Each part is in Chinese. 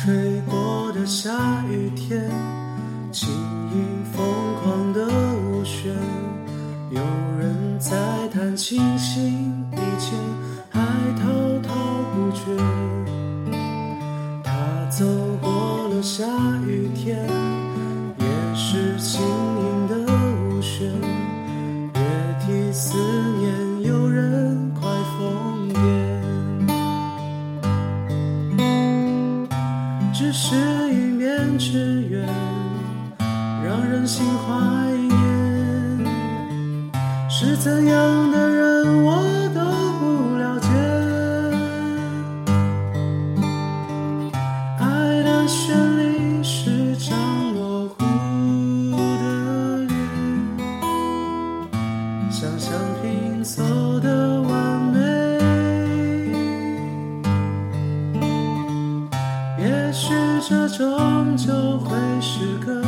吹过的下雨天，轻盈疯狂的舞旋，有人在谈清醒以前，还滔滔不绝。他走过了下雨天，也是晴只是一面之缘，让人心怀念。是怎样的人，我都不了解。爱的旋律是张模糊的脸，想象拼凑的这终究会是个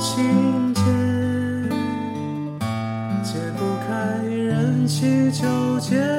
情节，解不开人气纠结。